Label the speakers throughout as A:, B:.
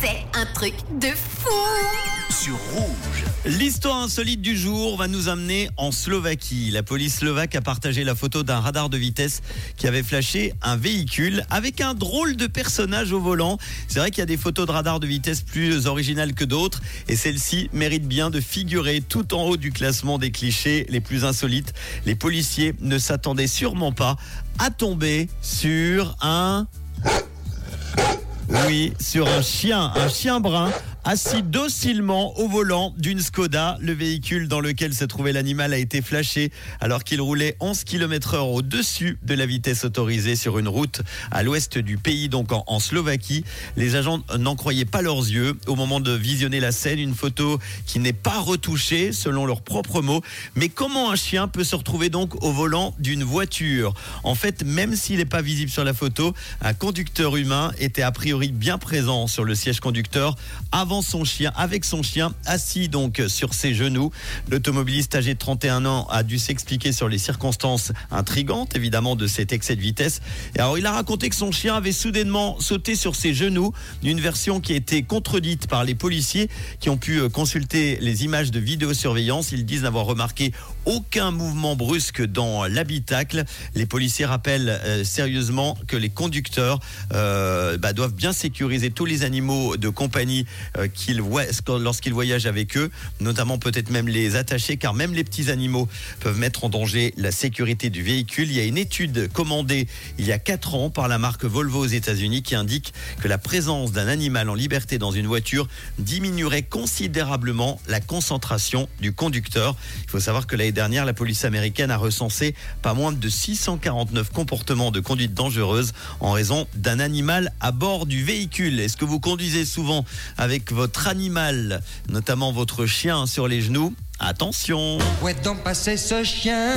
A: C'est un truc de fou
B: sur rouge.
C: L'histoire insolite du jour va nous amener en Slovaquie. La police slovaque a partagé la photo d'un radar de vitesse qui avait flashé un véhicule avec un drôle de personnage au volant. C'est vrai qu'il y a des photos de radar de vitesse plus originales que d'autres et celle-ci mérite bien de figurer tout en haut du classement des clichés les plus insolites. Les policiers ne s'attendaient sûrement pas à tomber sur un... Oui, sur un chien, un chien brun assis docilement au volant d'une Skoda. Le véhicule dans lequel se trouvait l'animal a été flashé alors qu'il roulait 11 km heure au-dessus de la vitesse autorisée sur une route à l'ouest du pays, donc en, Slovaquie. Les agents n'en croyaient pas leurs yeux au moment de visionner la scène. Une photo qui n'est pas retouchée selon leurs propres mots. Mais comment un chien peut se retrouver donc au volant d'une voiture? En fait, même s'il n'est pas visible sur la photo, un conducteur humain était a priori bien présent sur le siège conducteur avant son chien, avec son chien, assis donc sur ses genoux. L'automobiliste âgé de 31 ans a dû s'expliquer sur les circonstances intrigantes, évidemment, de cet excès de vitesse. Et alors, il a raconté que son chien avait soudainement sauté sur ses genoux, une version qui a été contredite par les policiers qui ont pu euh, consulter les images de vidéosurveillance. Ils disent n'avoir remarqué aucun mouvement brusque dans l'habitacle. Les policiers rappellent euh, sérieusement que les conducteurs euh, bah, doivent bien sécuriser tous les animaux de compagnie qu'ils voient lorsqu'ils voyagent avec eux, notamment peut-être même les attacher, car même les petits animaux peuvent mettre en danger la sécurité du véhicule. Il y a une étude commandée il y a 4 ans par la marque Volvo aux États-Unis qui indique que la présence d'un animal en liberté dans une voiture diminuerait considérablement la concentration du conducteur. Il faut savoir que l'année dernière, la police américaine a recensé pas moins de 649 comportements de conduite dangereuse en raison d'un animal à bord du véhicule. Est-ce que vous conduisez souvent avec votre animal, notamment votre chien sur les genoux, attention.
D: Où est donc passé ce chien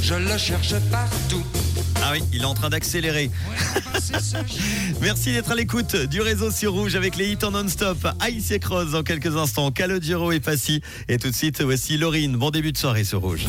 D: Je le cherche partout.
C: Ah oui, il est en train d'accélérer. Merci d'être à l'écoute du réseau sur Rouge avec les hits en non-stop. Ice et Cross dans quelques instants. Calogero et Passy. Et tout de suite, voici Laurine. Bon début de soirée sur Rouge.